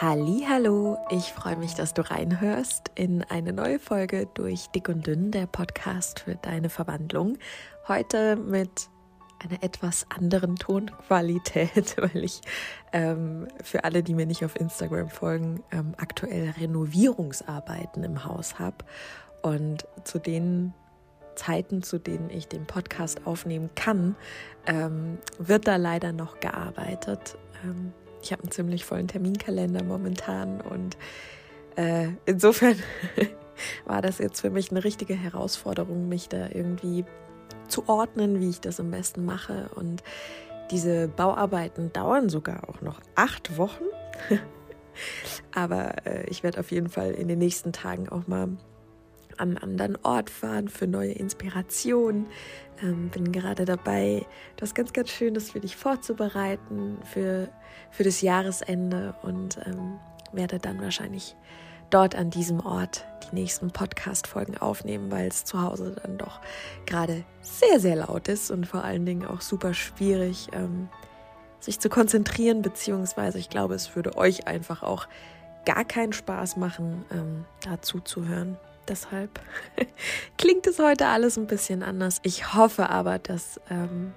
Hallo, ich freue mich, dass du reinhörst in eine neue Folge durch Dick und Dünn, der Podcast für deine Verwandlung. Heute mit einer etwas anderen Tonqualität, weil ich ähm, für alle, die mir nicht auf Instagram folgen, ähm, aktuell Renovierungsarbeiten im Haus habe. Und zu den Zeiten, zu denen ich den Podcast aufnehmen kann, ähm, wird da leider noch gearbeitet. Ich habe einen ziemlich vollen Terminkalender momentan und äh, insofern war das jetzt für mich eine richtige Herausforderung, mich da irgendwie zu ordnen, wie ich das am besten mache. Und diese Bauarbeiten dauern sogar auch noch acht Wochen. Aber äh, ich werde auf jeden Fall in den nächsten Tagen auch mal an einen anderen Ort fahren für neue Inspirationen. Ähm, bin gerade dabei, das ganz, ganz Schönes für dich vorzubereiten für, für das Jahresende und ähm, werde dann wahrscheinlich dort an diesem Ort die nächsten Podcast-Folgen aufnehmen, weil es zu Hause dann doch gerade sehr, sehr laut ist und vor allen Dingen auch super schwierig, ähm, sich zu konzentrieren, beziehungsweise ich glaube, es würde euch einfach auch gar keinen Spaß machen, ähm, dazu zu hören. Deshalb klingt es heute alles ein bisschen anders. Ich hoffe aber, dass ähm,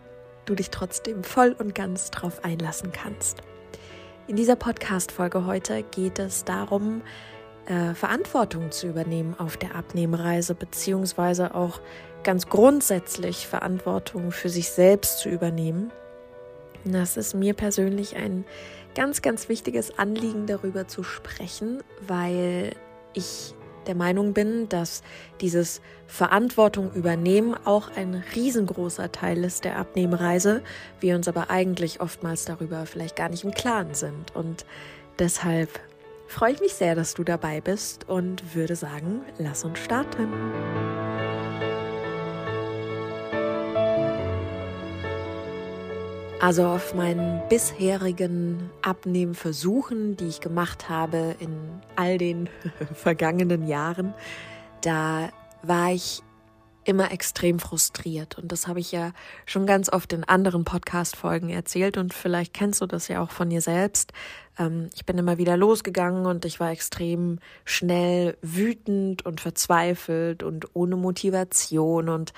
du dich trotzdem voll und ganz drauf einlassen kannst. In dieser Podcast-Folge heute geht es darum, äh, Verantwortung zu übernehmen auf der Abnehmreise, beziehungsweise auch ganz grundsätzlich Verantwortung für sich selbst zu übernehmen. Das ist mir persönlich ein ganz, ganz wichtiges Anliegen, darüber zu sprechen, weil ich der Meinung bin, dass dieses Verantwortung übernehmen auch ein riesengroßer Teil ist der Abnehmreise, wir uns aber eigentlich oftmals darüber vielleicht gar nicht im Klaren sind. Und deshalb freue ich mich sehr, dass du dabei bist und würde sagen, lass uns starten. Also auf meinen bisherigen Abnehmversuchen, die ich gemacht habe in all den vergangenen Jahren, da war ich immer extrem frustriert. Und das habe ich ja schon ganz oft in anderen Podcast-Folgen erzählt. Und vielleicht kennst du das ja auch von dir selbst. Ähm, ich bin immer wieder losgegangen und ich war extrem schnell wütend und verzweifelt und ohne Motivation. Und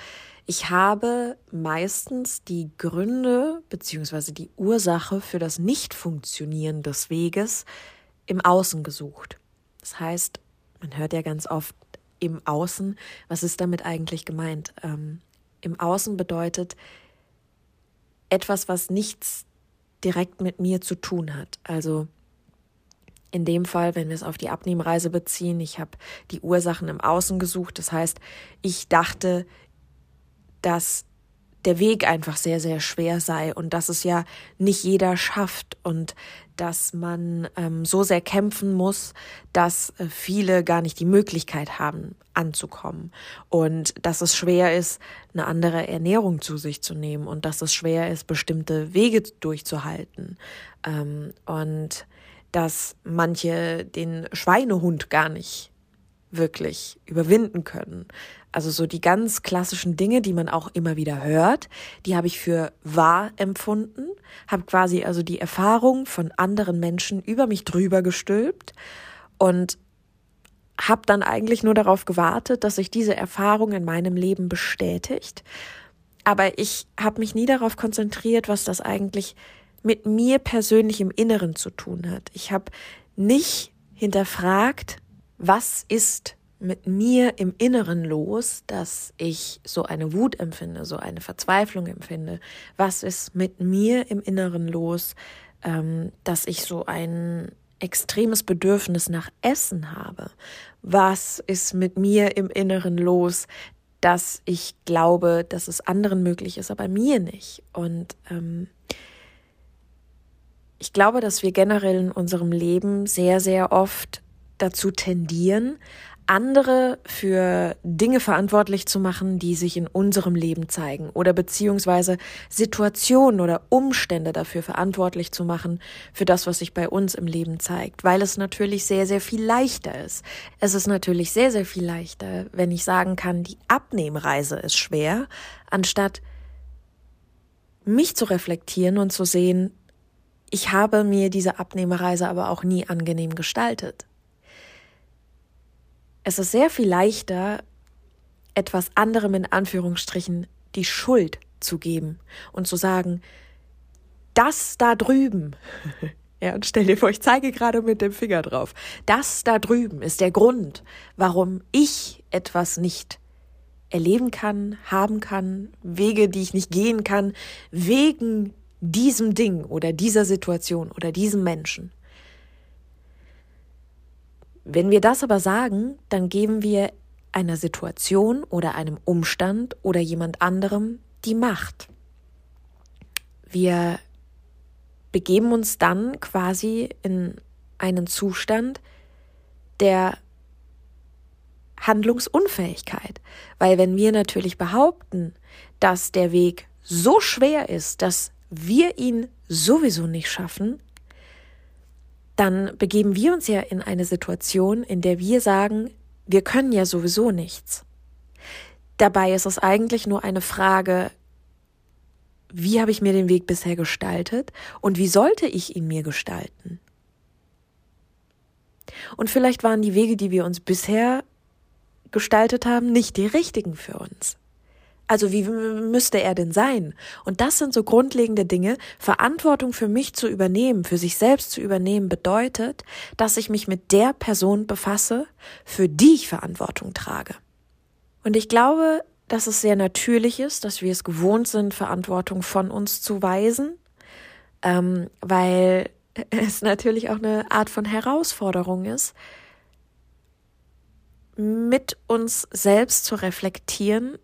ich habe meistens die Gründe beziehungsweise die Ursache für das Nicht-Funktionieren des Weges im Außen gesucht. Das heißt, man hört ja ganz oft im Außen. Was ist damit eigentlich gemeint? Ähm, Im Außen bedeutet etwas, was nichts direkt mit mir zu tun hat. Also in dem Fall, wenn wir es auf die Abnehmreise beziehen, ich habe die Ursachen im Außen gesucht. Das heißt, ich dachte, dass der Weg einfach sehr, sehr schwer sei und dass es ja nicht jeder schafft und dass man ähm, so sehr kämpfen muss, dass äh, viele gar nicht die Möglichkeit haben, anzukommen und dass es schwer ist, eine andere Ernährung zu sich zu nehmen und dass es schwer ist, bestimmte Wege durchzuhalten ähm, und dass manche den Schweinehund gar nicht wirklich überwinden können. Also so die ganz klassischen Dinge, die man auch immer wieder hört, die habe ich für wahr empfunden, habe quasi also die Erfahrung von anderen Menschen über mich drüber gestülpt und habe dann eigentlich nur darauf gewartet, dass sich diese Erfahrung in meinem Leben bestätigt. Aber ich habe mich nie darauf konzentriert, was das eigentlich mit mir persönlich im Inneren zu tun hat. Ich habe nicht hinterfragt, was ist mit mir im Inneren los, dass ich so eine Wut empfinde, so eine Verzweiflung empfinde? Was ist mit mir im Inneren los, ähm, dass ich so ein extremes Bedürfnis nach Essen habe? Was ist mit mir im Inneren los, dass ich glaube, dass es anderen möglich ist, aber mir nicht? Und ähm, ich glaube, dass wir generell in unserem Leben sehr, sehr oft dazu tendieren, andere für Dinge verantwortlich zu machen, die sich in unserem Leben zeigen oder beziehungsweise Situationen oder Umstände dafür verantwortlich zu machen für das, was sich bei uns im Leben zeigt, weil es natürlich sehr, sehr viel leichter ist. Es ist natürlich sehr, sehr viel leichter, wenn ich sagen kann, die Abnehmreise ist schwer, anstatt mich zu reflektieren und zu sehen, ich habe mir diese Abnehmerreise aber auch nie angenehm gestaltet. Es ist sehr viel leichter, etwas anderem in Anführungsstrichen die Schuld zu geben und zu sagen, das da drüben, ja, und stell dir vor, ich zeige gerade mit dem Finger drauf, das da drüben ist der Grund, warum ich etwas nicht erleben kann, haben kann, Wege, die ich nicht gehen kann, wegen diesem Ding oder dieser Situation oder diesem Menschen. Wenn wir das aber sagen, dann geben wir einer Situation oder einem Umstand oder jemand anderem die Macht. Wir begeben uns dann quasi in einen Zustand der Handlungsunfähigkeit. Weil wenn wir natürlich behaupten, dass der Weg so schwer ist, dass wir ihn sowieso nicht schaffen, dann begeben wir uns ja in eine Situation, in der wir sagen, wir können ja sowieso nichts. Dabei ist es eigentlich nur eine Frage, wie habe ich mir den Weg bisher gestaltet und wie sollte ich ihn mir gestalten? Und vielleicht waren die Wege, die wir uns bisher gestaltet haben, nicht die richtigen für uns. Also wie müsste er denn sein? Und das sind so grundlegende Dinge. Verantwortung für mich zu übernehmen, für sich selbst zu übernehmen, bedeutet, dass ich mich mit der Person befasse, für die ich Verantwortung trage. Und ich glaube, dass es sehr natürlich ist, dass wir es gewohnt sind, Verantwortung von uns zu weisen, ähm, weil es natürlich auch eine Art von Herausforderung ist, mit uns selbst zu reflektieren,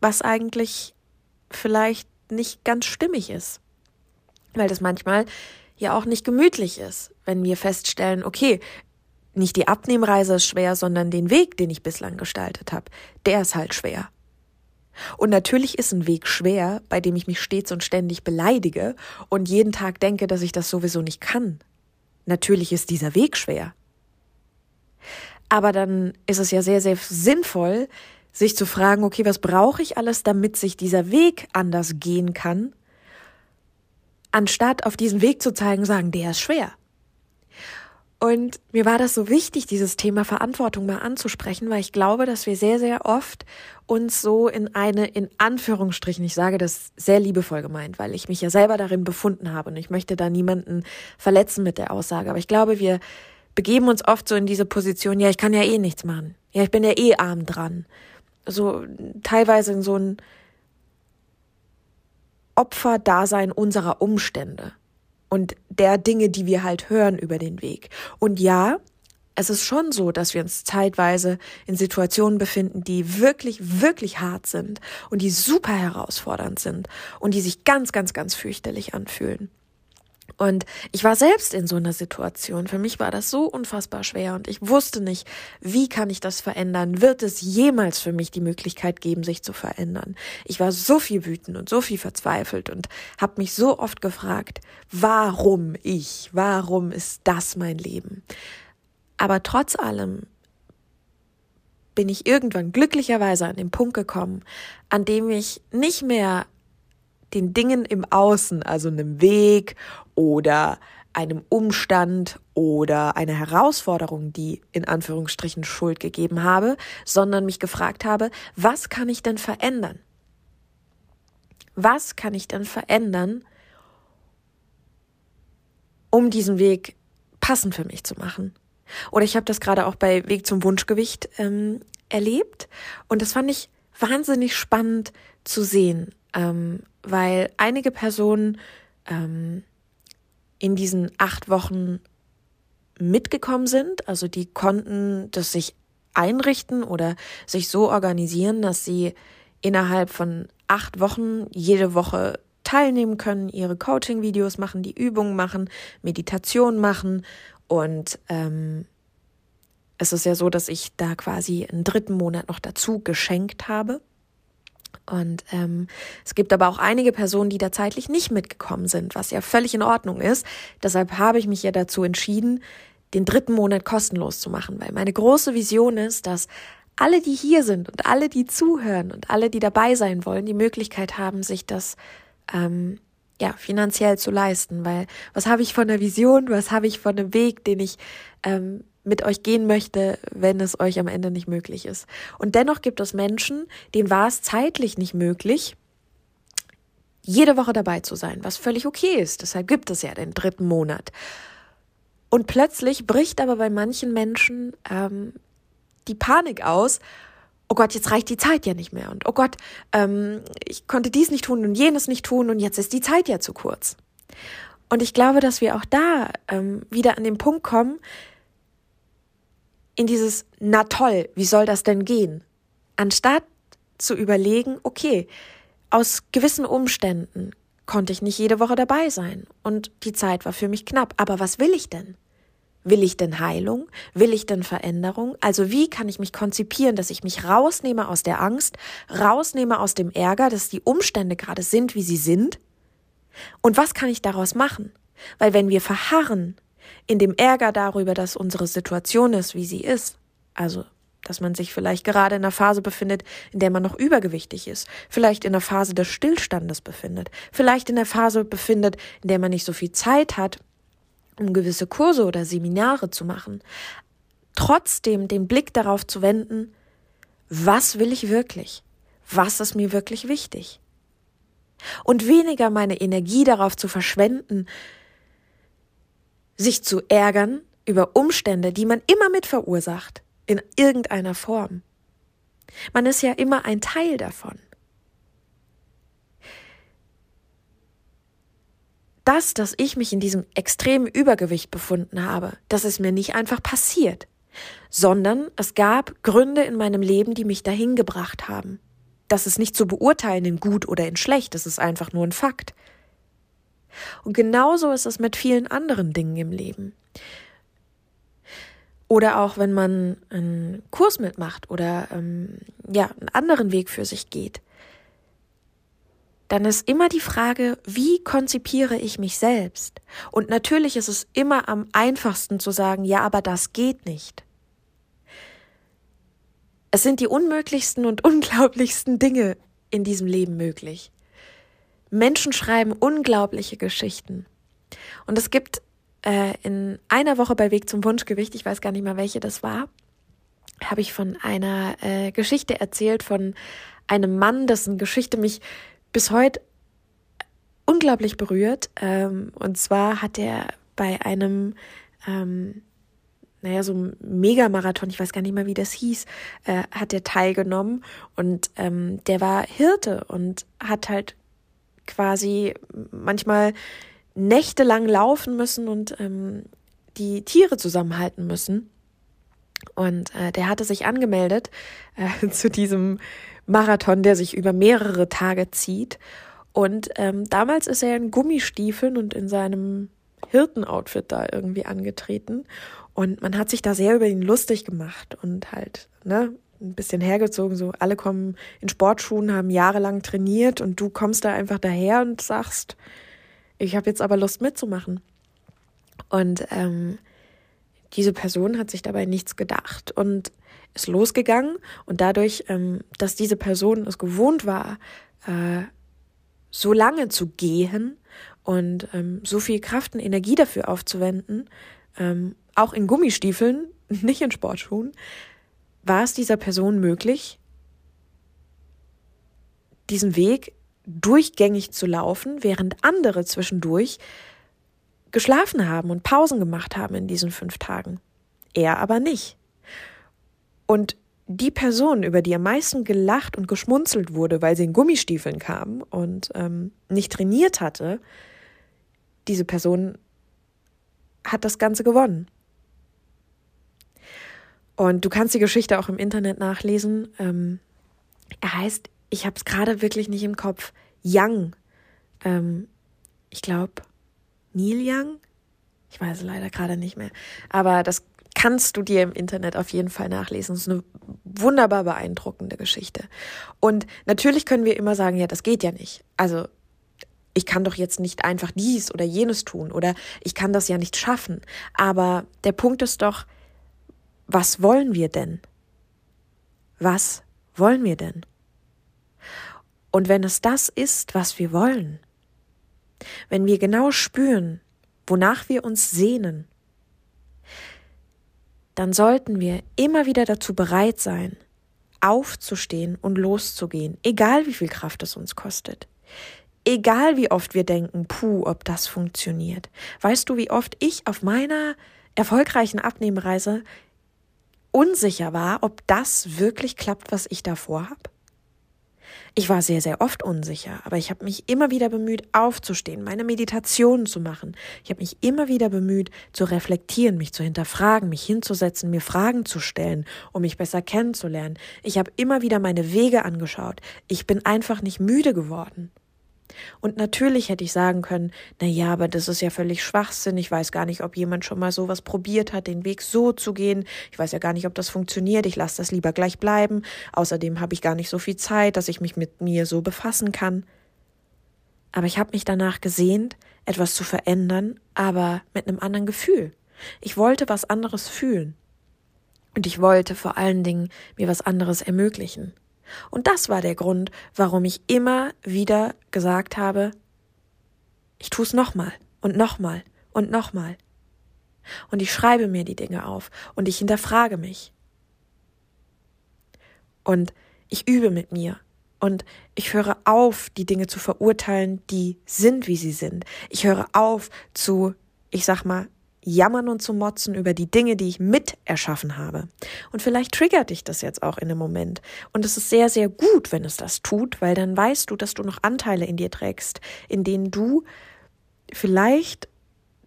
was eigentlich vielleicht nicht ganz stimmig ist. Weil das manchmal ja auch nicht gemütlich ist, wenn wir feststellen, okay, nicht die Abnehmreise ist schwer, sondern den Weg, den ich bislang gestaltet habe, der ist halt schwer. Und natürlich ist ein Weg schwer, bei dem ich mich stets und ständig beleidige und jeden Tag denke, dass ich das sowieso nicht kann. Natürlich ist dieser Weg schwer. Aber dann ist es ja sehr, sehr sinnvoll, sich zu fragen, okay, was brauche ich alles, damit sich dieser Weg anders gehen kann, anstatt auf diesen Weg zu zeigen, sagen, der ist schwer. Und mir war das so wichtig, dieses Thema Verantwortung mal anzusprechen, weil ich glaube, dass wir sehr, sehr oft uns so in eine, in Anführungsstrichen, ich sage das sehr liebevoll gemeint, weil ich mich ja selber darin befunden habe und ich möchte da niemanden verletzen mit der Aussage. Aber ich glaube, wir begeben uns oft so in diese Position, ja, ich kann ja eh nichts machen. Ja, ich bin ja eh arm dran so teilweise in so ein Opferdasein unserer Umstände und der Dinge, die wir halt hören über den Weg. Und ja, es ist schon so, dass wir uns zeitweise in Situationen befinden, die wirklich, wirklich hart sind und die super herausfordernd sind und die sich ganz, ganz, ganz fürchterlich anfühlen. Und ich war selbst in so einer Situation. Für mich war das so unfassbar schwer und ich wusste nicht, wie kann ich das verändern? Wird es jemals für mich die Möglichkeit geben, sich zu verändern? Ich war so viel wütend und so viel verzweifelt und habe mich so oft gefragt, warum ich? Warum ist das mein Leben? Aber trotz allem bin ich irgendwann glücklicherweise an den Punkt gekommen, an dem ich nicht mehr den Dingen im Außen, also einem Weg oder einem Umstand oder einer Herausforderung, die in Anführungsstrichen Schuld gegeben habe, sondern mich gefragt habe, was kann ich denn verändern? Was kann ich denn verändern, um diesen Weg passend für mich zu machen? Oder ich habe das gerade auch bei Weg zum Wunschgewicht ähm, erlebt und das fand ich wahnsinnig spannend zu sehen ähm, weil einige Personen ähm, in diesen acht Wochen mitgekommen sind, also die konnten das sich einrichten oder sich so organisieren, dass sie innerhalb von acht Wochen jede Woche teilnehmen können, ihre Coaching-Videos machen, die Übungen machen, Meditation machen und ähm, es ist ja so, dass ich da quasi einen dritten Monat noch dazu geschenkt habe. Und ähm, es gibt aber auch einige Personen, die da zeitlich nicht mitgekommen sind, was ja völlig in Ordnung ist. Deshalb habe ich mich ja dazu entschieden, den dritten Monat kostenlos zu machen, weil meine große Vision ist, dass alle, die hier sind und alle, die zuhören und alle, die dabei sein wollen, die Möglichkeit haben, sich das ähm, ja, finanziell zu leisten, weil was habe ich von der Vision, was habe ich von dem Weg, den ich ähm, mit euch gehen möchte, wenn es euch am Ende nicht möglich ist. Und dennoch gibt es Menschen, denen war es zeitlich nicht möglich, jede Woche dabei zu sein, was völlig okay ist. Deshalb gibt es ja den dritten Monat. Und plötzlich bricht aber bei manchen Menschen ähm, die Panik aus. Oh Gott, jetzt reicht die Zeit ja nicht mehr. Und oh Gott, ähm, ich konnte dies nicht tun und jenes nicht tun und jetzt ist die Zeit ja zu kurz. Und ich glaube, dass wir auch da ähm, wieder an den Punkt kommen, in dieses, na toll, wie soll das denn gehen? Anstatt zu überlegen, okay, aus gewissen Umständen konnte ich nicht jede Woche dabei sein und die Zeit war für mich knapp. Aber was will ich denn? Will ich denn Heilung? Will ich denn Veränderung? Also wie kann ich mich konzipieren, dass ich mich rausnehme aus der Angst, rausnehme aus dem Ärger, dass die Umstände gerade sind, wie sie sind? Und was kann ich daraus machen? Weil wenn wir verharren in dem Ärger darüber, dass unsere Situation ist, wie sie ist, also dass man sich vielleicht gerade in einer Phase befindet, in der man noch übergewichtig ist, vielleicht in einer Phase des Stillstandes befindet, vielleicht in der Phase befindet, in der man nicht so viel Zeit hat, um gewisse Kurse oder Seminare zu machen, trotzdem den Blick darauf zu wenden, was will ich wirklich? Was ist mir wirklich wichtig? Und weniger meine Energie darauf zu verschwenden, sich zu ärgern über Umstände, die man immer mit verursacht, in irgendeiner Form. Man ist ja immer ein Teil davon. Das, dass ich mich in diesem extremen Übergewicht befunden habe, das ist mir nicht einfach passiert, sondern es gab Gründe in meinem Leben, die mich dahin gebracht haben. Das ist nicht zu beurteilen in gut oder in schlecht, das ist einfach nur ein Fakt. Und genauso ist es mit vielen anderen Dingen im Leben. Oder auch wenn man einen Kurs mitmacht oder ähm, ja, einen anderen Weg für sich geht, dann ist immer die Frage, wie konzipiere ich mich selbst? Und natürlich ist es immer am einfachsten zu sagen, ja, aber das geht nicht. Es sind die unmöglichsten und unglaublichsten Dinge in diesem Leben möglich. Menschen schreiben unglaubliche Geschichten. Und es gibt äh, in einer Woche bei Weg zum Wunschgewicht, ich weiß gar nicht mehr, welche das war, habe ich von einer äh, Geschichte erzählt von einem Mann, dessen Geschichte mich bis heute unglaublich berührt. Ähm, und zwar hat er bei einem, ähm, naja, so einem Megamarathon, ich weiß gar nicht mehr, wie das hieß, äh, hat er teilgenommen. Und ähm, der war Hirte und hat halt quasi manchmal nächtelang laufen müssen und ähm, die Tiere zusammenhalten müssen. Und äh, der hatte sich angemeldet äh, zu diesem Marathon, der sich über mehrere Tage zieht. Und ähm, damals ist er in Gummistiefeln und in seinem Hirtenoutfit da irgendwie angetreten. Und man hat sich da sehr über ihn lustig gemacht und halt, ne, ein bisschen hergezogen, so alle kommen in Sportschuhen, haben jahrelang trainiert und du kommst da einfach daher und sagst, ich habe jetzt aber Lust mitzumachen. Und ähm, diese Person hat sich dabei nichts gedacht und ist losgegangen und dadurch, ähm, dass diese Person es gewohnt war, äh, so lange zu gehen und ähm, so viel Kraft und Energie dafür aufzuwenden, ähm, auch in Gummistiefeln, nicht in Sportschuhen, war es dieser Person möglich, diesen Weg durchgängig zu laufen, während andere zwischendurch geschlafen haben und Pausen gemacht haben in diesen fünf Tagen. Er aber nicht. Und die Person, über die am meisten gelacht und geschmunzelt wurde, weil sie in Gummistiefeln kam und ähm, nicht trainiert hatte, diese Person hat das Ganze gewonnen. Und du kannst die Geschichte auch im Internet nachlesen. Ähm, er heißt, ich habe es gerade wirklich nicht im Kopf, Young. Ähm, ich glaube, Neil Young? Ich weiß es leider gerade nicht mehr. Aber das kannst du dir im Internet auf jeden Fall nachlesen. Das ist eine wunderbar beeindruckende Geschichte. Und natürlich können wir immer sagen, ja, das geht ja nicht. Also ich kann doch jetzt nicht einfach dies oder jenes tun oder ich kann das ja nicht schaffen. Aber der Punkt ist doch, was wollen wir denn? Was wollen wir denn? Und wenn es das ist, was wir wollen, wenn wir genau spüren, wonach wir uns sehnen, dann sollten wir immer wieder dazu bereit sein, aufzustehen und loszugehen, egal wie viel Kraft es uns kostet. Egal wie oft wir denken, puh, ob das funktioniert. Weißt du, wie oft ich auf meiner erfolgreichen Abnehmreise unsicher war, ob das wirklich klappt, was ich davor habe? Ich war sehr, sehr oft unsicher, aber ich habe mich immer wieder bemüht, aufzustehen, meine Meditationen zu machen. Ich habe mich immer wieder bemüht, zu reflektieren, mich zu hinterfragen, mich hinzusetzen, mir Fragen zu stellen, um mich besser kennenzulernen. Ich habe immer wieder meine Wege angeschaut. Ich bin einfach nicht müde geworden. Und natürlich hätte ich sagen können, na ja, aber das ist ja völlig Schwachsinn. Ich weiß gar nicht, ob jemand schon mal sowas probiert hat, den Weg so zu gehen. Ich weiß ja gar nicht, ob das funktioniert. Ich lasse das lieber gleich bleiben. Außerdem habe ich gar nicht so viel Zeit, dass ich mich mit mir so befassen kann. Aber ich habe mich danach gesehnt, etwas zu verändern, aber mit einem anderen Gefühl. Ich wollte was anderes fühlen. Und ich wollte vor allen Dingen mir was anderes ermöglichen. Und das war der Grund, warum ich immer wieder gesagt habe, ich tue es nochmal und nochmal und nochmal. Und ich schreibe mir die Dinge auf und ich hinterfrage mich. Und ich übe mit mir. Und ich höre auf, die Dinge zu verurteilen, die sind, wie sie sind. Ich höre auf zu, ich sag mal, jammern und zu motzen über die Dinge, die ich mit erschaffen habe. Und vielleicht triggert dich das jetzt auch in einem Moment. Und es ist sehr, sehr gut, wenn es das tut, weil dann weißt du, dass du noch Anteile in dir trägst, in denen du vielleicht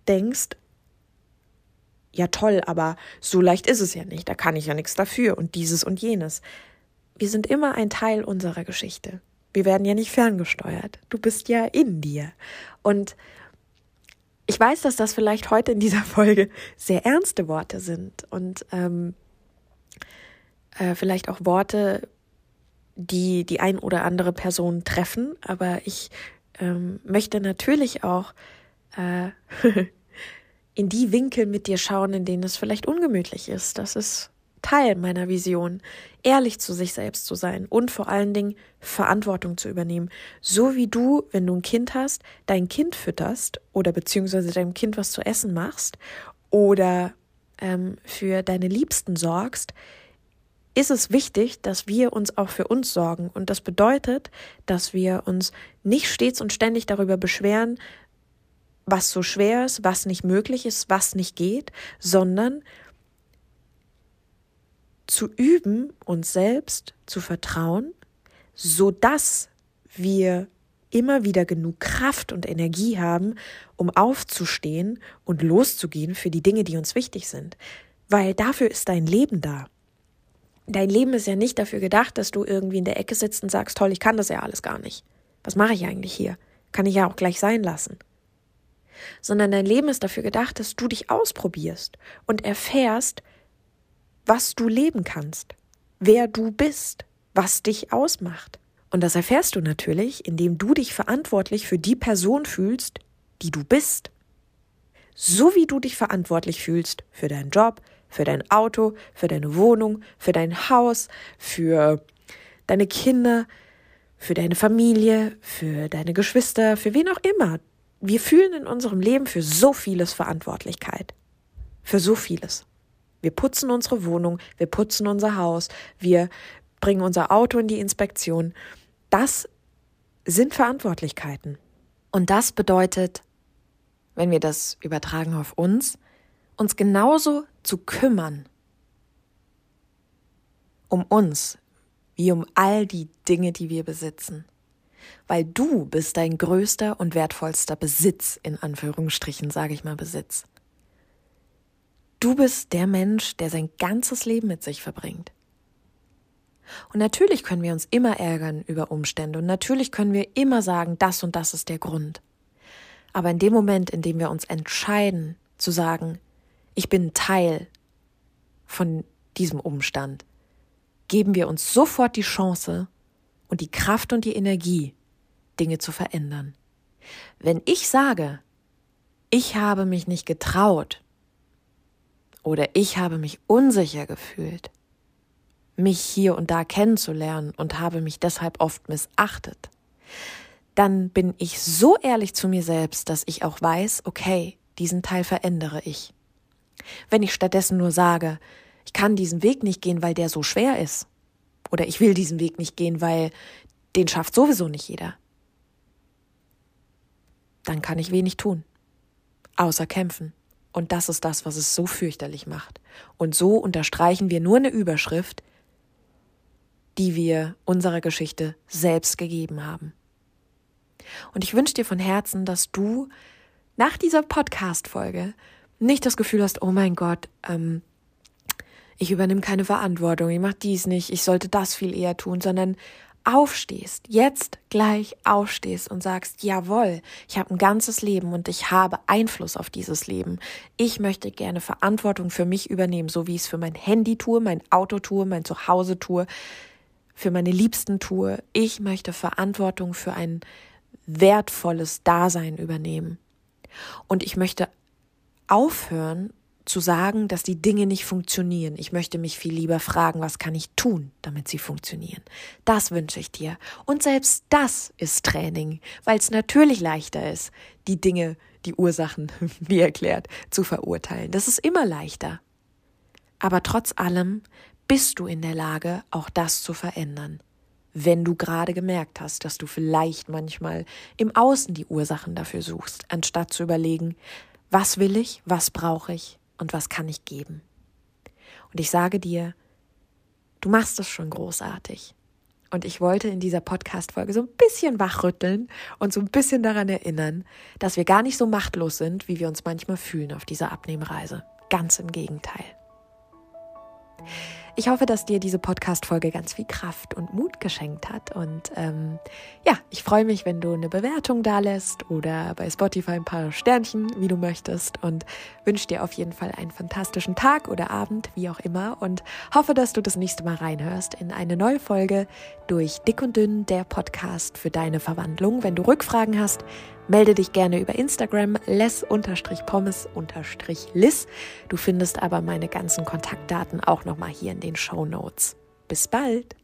denkst, ja toll, aber so leicht ist es ja nicht, da kann ich ja nichts dafür und dieses und jenes. Wir sind immer ein Teil unserer Geschichte. Wir werden ja nicht ferngesteuert. Du bist ja in dir. Und ich weiß, dass das vielleicht heute in dieser Folge sehr ernste Worte sind und ähm, äh, vielleicht auch Worte, die die ein oder andere Person treffen, aber ich ähm, möchte natürlich auch äh, in die Winkel mit dir schauen, in denen es vielleicht ungemütlich ist. Das ist Teil meiner Vision, ehrlich zu sich selbst zu sein und vor allen Dingen Verantwortung zu übernehmen. So wie du, wenn du ein Kind hast, dein Kind fütterst oder beziehungsweise deinem Kind was zu essen machst oder ähm, für deine Liebsten sorgst, ist es wichtig, dass wir uns auch für uns sorgen. Und das bedeutet, dass wir uns nicht stets und ständig darüber beschweren, was so schwer ist, was nicht möglich ist, was nicht geht, sondern zu üben, uns selbst zu vertrauen, so dass wir immer wieder genug Kraft und Energie haben, um aufzustehen und loszugehen für die Dinge, die uns wichtig sind. Weil dafür ist dein Leben da. Dein Leben ist ja nicht dafür gedacht, dass du irgendwie in der Ecke sitzt und sagst, toll, ich kann das ja alles gar nicht. Was mache ich eigentlich hier? Kann ich ja auch gleich sein lassen. Sondern dein Leben ist dafür gedacht, dass du dich ausprobierst und erfährst, was du leben kannst, wer du bist, was dich ausmacht. Und das erfährst du natürlich, indem du dich verantwortlich für die Person fühlst, die du bist. So wie du dich verantwortlich fühlst für deinen Job, für dein Auto, für deine Wohnung, für dein Haus, für deine Kinder, für deine Familie, für deine Geschwister, für wen auch immer. Wir fühlen in unserem Leben für so vieles Verantwortlichkeit. Für so vieles. Wir putzen unsere Wohnung, wir putzen unser Haus, wir bringen unser Auto in die Inspektion. Das sind Verantwortlichkeiten. Und das bedeutet, wenn wir das übertragen auf uns, uns genauso zu kümmern um uns, wie um all die Dinge, die wir besitzen. Weil du bist dein größter und wertvollster Besitz, in Anführungsstrichen sage ich mal Besitz. Du bist der Mensch, der sein ganzes Leben mit sich verbringt. Und natürlich können wir uns immer ärgern über Umstände und natürlich können wir immer sagen, das und das ist der Grund. Aber in dem Moment, in dem wir uns entscheiden zu sagen, ich bin Teil von diesem Umstand, geben wir uns sofort die Chance und die Kraft und die Energie, Dinge zu verändern. Wenn ich sage, ich habe mich nicht getraut, oder ich habe mich unsicher gefühlt, mich hier und da kennenzulernen und habe mich deshalb oft missachtet, dann bin ich so ehrlich zu mir selbst, dass ich auch weiß, okay, diesen Teil verändere ich. Wenn ich stattdessen nur sage, ich kann diesen Weg nicht gehen, weil der so schwer ist, oder ich will diesen Weg nicht gehen, weil den schafft sowieso nicht jeder, dann kann ich wenig tun, außer kämpfen. Und das ist das, was es so fürchterlich macht. Und so unterstreichen wir nur eine Überschrift, die wir unserer Geschichte selbst gegeben haben. Und ich wünsche dir von Herzen, dass du nach dieser Podcast-Folge nicht das Gefühl hast, oh mein Gott, ähm, ich übernehme keine Verantwortung, ich mache dies nicht, ich sollte das viel eher tun, sondern aufstehst, jetzt gleich aufstehst und sagst, jawohl, ich habe ein ganzes Leben und ich habe Einfluss auf dieses Leben. Ich möchte gerne Verantwortung für mich übernehmen, so wie ich es für mein Handy tue, mein Auto tue, mein Zuhause tue, für meine Liebsten tue. Ich möchte Verantwortung für ein wertvolles Dasein übernehmen. Und ich möchte aufhören zu sagen, dass die Dinge nicht funktionieren. Ich möchte mich viel lieber fragen, was kann ich tun, damit sie funktionieren. Das wünsche ich dir. Und selbst das ist Training, weil es natürlich leichter ist, die Dinge, die Ursachen, wie erklärt, zu verurteilen. Das ist immer leichter. Aber trotz allem bist du in der Lage, auch das zu verändern. Wenn du gerade gemerkt hast, dass du vielleicht manchmal im Außen die Ursachen dafür suchst, anstatt zu überlegen, was will ich, was brauche ich und was kann ich geben. Und ich sage dir, du machst es schon großartig. Und ich wollte in dieser Podcast-Folge so ein bisschen wachrütteln und so ein bisschen daran erinnern, dass wir gar nicht so machtlos sind, wie wir uns manchmal fühlen auf dieser Abnehmreise. Ganz im Gegenteil. Ich hoffe, dass dir diese Podcast-Folge ganz viel Kraft und Mut geschenkt hat. Und ähm, ja, ich freue mich, wenn du eine Bewertung da lässt oder bei Spotify ein paar Sternchen, wie du möchtest. Und wünsche dir auf jeden Fall einen fantastischen Tag oder Abend, wie auch immer. Und hoffe, dass du das nächste Mal reinhörst in eine neue Folge durch Dick und Dünn, der Podcast für deine Verwandlung. Wenn du Rückfragen hast, Melde dich gerne über Instagram les-pommes-lis. Du findest aber meine ganzen Kontaktdaten auch nochmal hier in den Show Notes. Bis bald!